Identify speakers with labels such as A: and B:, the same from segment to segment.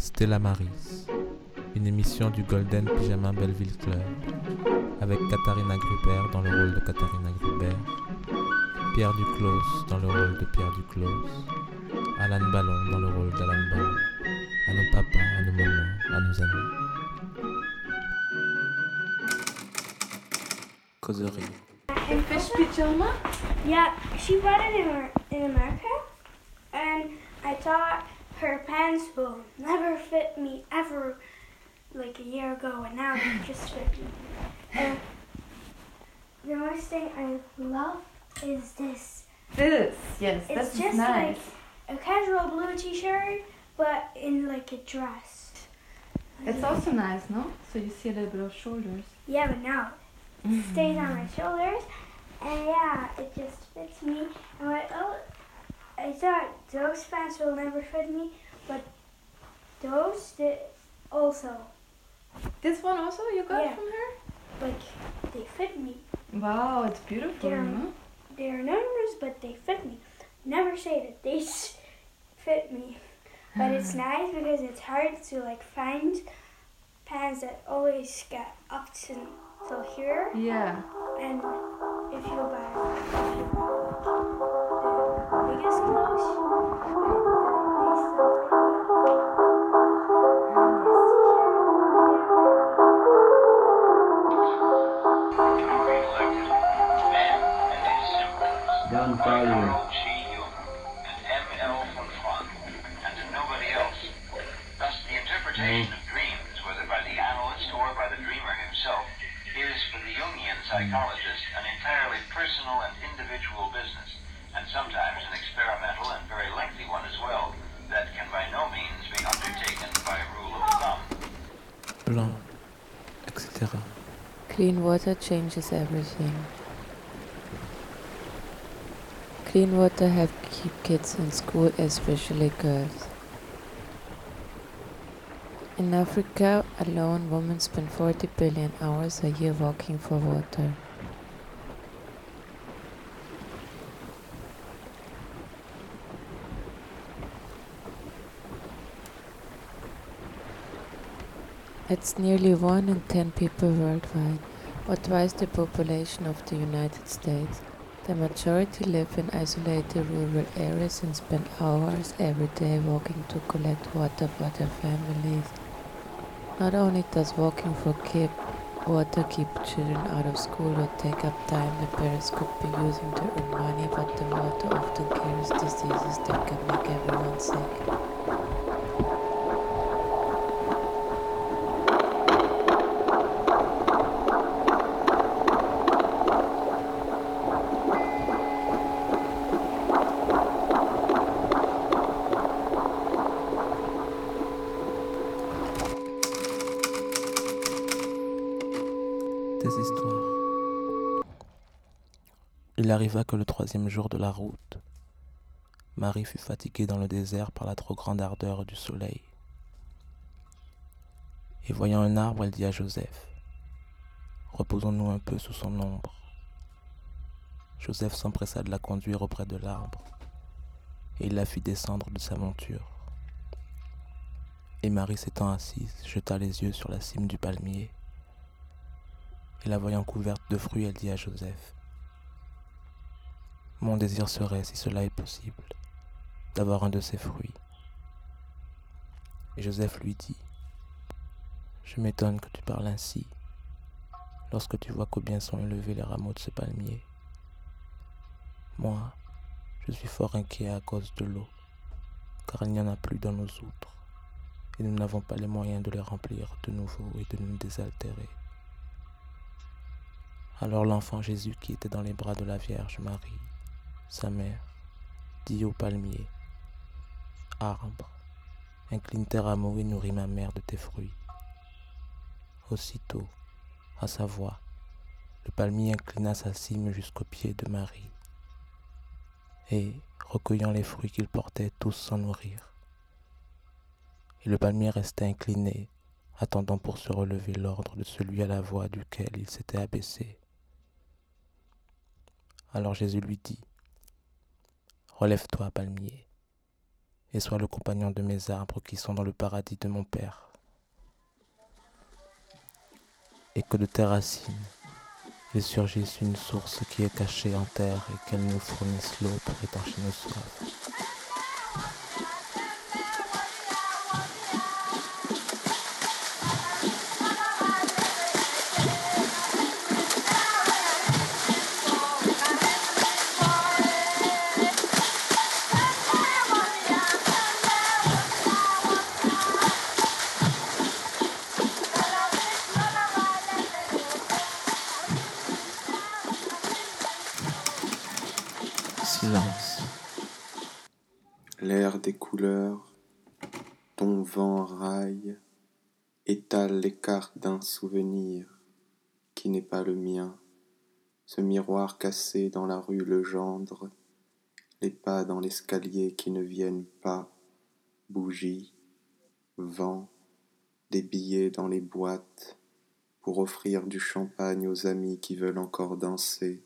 A: Stella Maris, une émission du Golden Pyjama Belleville Club, avec Katharina Gruber dans le rôle de Katharina Gruber, Pierre Duclos dans le rôle de Pierre Duclos, Alan Ballon dans le rôle d'Alan Ballon, à nos papas, à nos mamans, à nos amis. Causerie.
B: Fish pajama?
C: Yeah, she bought it in, in America, and I thought her pants will never fit me ever, like a year ago, and now they just fit me. And the most thing I love is this.
B: This, yes,
C: It's
B: that's
C: just
B: nice.
C: like a casual blue t-shirt, but in like a dress.
B: It's also nice, no? So you see a little bit of shoulders.
C: Yeah, but now it stays on my shoulders, and yeah, it just fits me. And what oh, I thought those pants will never fit me, but those did also.
B: This one also you got
C: Yeah.
B: from her?
C: Like they fit me.
B: Wow, it's beautiful,
C: Yeah.
B: no?
C: They're numbers, but they fit me. Never say that they fit me, but it's nice because it's hard to like find pants that always get up to till here.
B: Yeah.
C: And
D: interpretation of dreams, whether by the analyst or by the dreamer himself, is for the Jungian psychologist an entirely personal and individual business, and sometimes an experimental and very lengthy one as well, that can by no means be undertaken by rule of thumb.
A: Blanc, etc.
E: Clean water changes everything. Clean water help keep kids in school, especially girls. In Africa alone, women spend 40 billion hours a year walking for water. It's nearly 1 in 10 people worldwide, or twice the population of the United States. The majority live in isolated rural areas and spend hours every day walking to collect water for their families. Not only does walking for keep water keep children out of school or take up time the parents could be using to earn money, but the water often carries diseases that can make everyone sick.
A: Il arriva que le troisième jour de la route, Marie fut fatiguée dans le désert par la trop grande ardeur du soleil. Et voyant un arbre, elle dit à Joseph, Reposons-nous un peu sous son ombre. Joseph s'empressa de la conduire auprès de l'arbre, et il la fit descendre de sa monture. Et Marie s'étant assise, jeta les yeux sur la cime du palmier, et la voyant couverte de fruits, elle dit à Joseph, Mon désir serait, si cela est possible, d'avoir un de ces fruits. Et Joseph lui dit, Je m'étonne que tu parles ainsi, lorsque tu vois combien sont élevés les rameaux de ce palmier. Moi, je suis fort inquiet à cause de l'eau, car il n'y en a plus dans nos outres, et nous n'avons pas les moyens de les remplir de nouveau et de nous désaltérer. Alors l'enfant Jésus qui était dans les bras de la Vierge Marie, sa mère, dit au palmier, Arbre, incline tes rameaux et nourris ma mère de tes fruits. Aussitôt, à sa voix, le palmier inclina sa cime jusqu'aux pieds de Marie, et, recueillant les fruits qu'il portait, tous s'en nourrirent. Et le palmier restait incliné, attendant pour se relever l'ordre de celui à la voix duquel il s'était abaissé. Alors Jésus lui dit, Relève-toi, palmier, et sois le compagnon de mes arbres qui sont dans le paradis de mon Père. Et que de tes racines, il surgisse une source qui est cachée en terre et qu'elle nous fournisse l'eau pour étancher nos soifs.
F: L'air des couleurs, ton vent raille, étale les cartes d'un souvenir qui n'est pas le mien. Ce miroir cassé dans la rue le gendre, les pas dans l'escalier qui ne viennent pas, bougies, vent, des billets dans les boîtes pour offrir du champagne aux amis qui veulent encore danser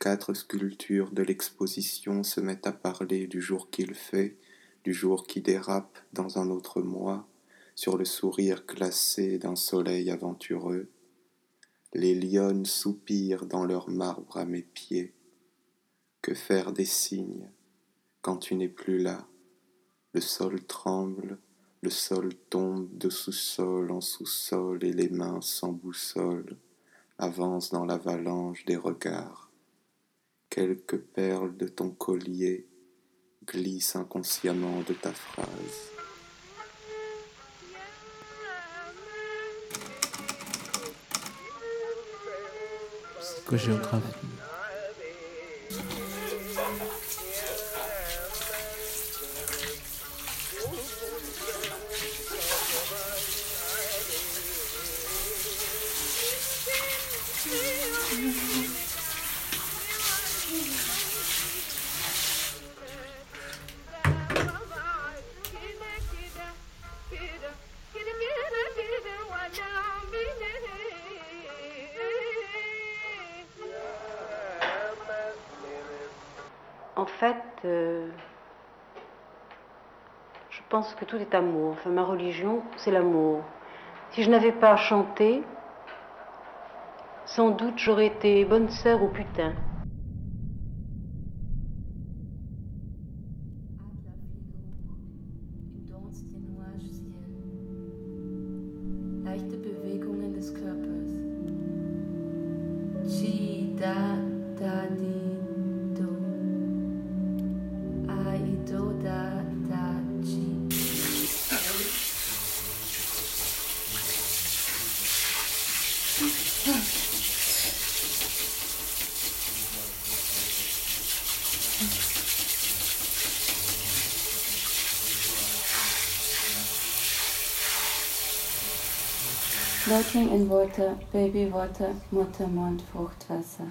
F: Quatre sculptures de l'exposition se mettent à parler du jour qu'il fait, du jour qui dérape dans un autre mois, sur le sourire glacé d'un soleil aventureux. Les lionnes soupirent dans leur marbre à mes pieds. Que faire des signes quand tu n'es plus là? Le sol tremble, le sol tombe de sous-sol en sous-sol et les mains sans boussole avancent dans l'avalanche des regards quelques perles de ton collier glissent inconsciemment de ta phrase.
A: Psychogéographie.
G: En fait, euh, je pense que tout est amour. Enfin, ma religion, c'est l'amour. Si je n'avais pas chanté, sans doute j'aurais été bonne sœur ou putain.
H: Floating in water, baby water, Muttermund, Fruchtwasser.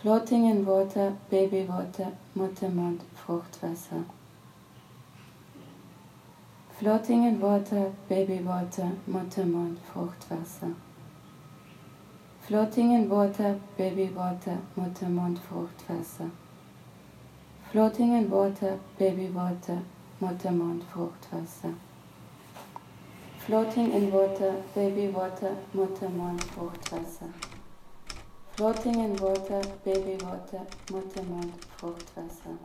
H: Floating in water, baby water, Muttermund, Fruchtwasser. Floating in water, baby water, Muttermund, Fruchtwasser. Floating in water, baby water, Muttermund, Fruchtwasser. Floating in water, baby water, Muttermund, Fruchtwasser. Floating in water, baby water, Muttermund, Fruchtwasser. Floating in water, baby water, Muttermund, Fruchtwasser.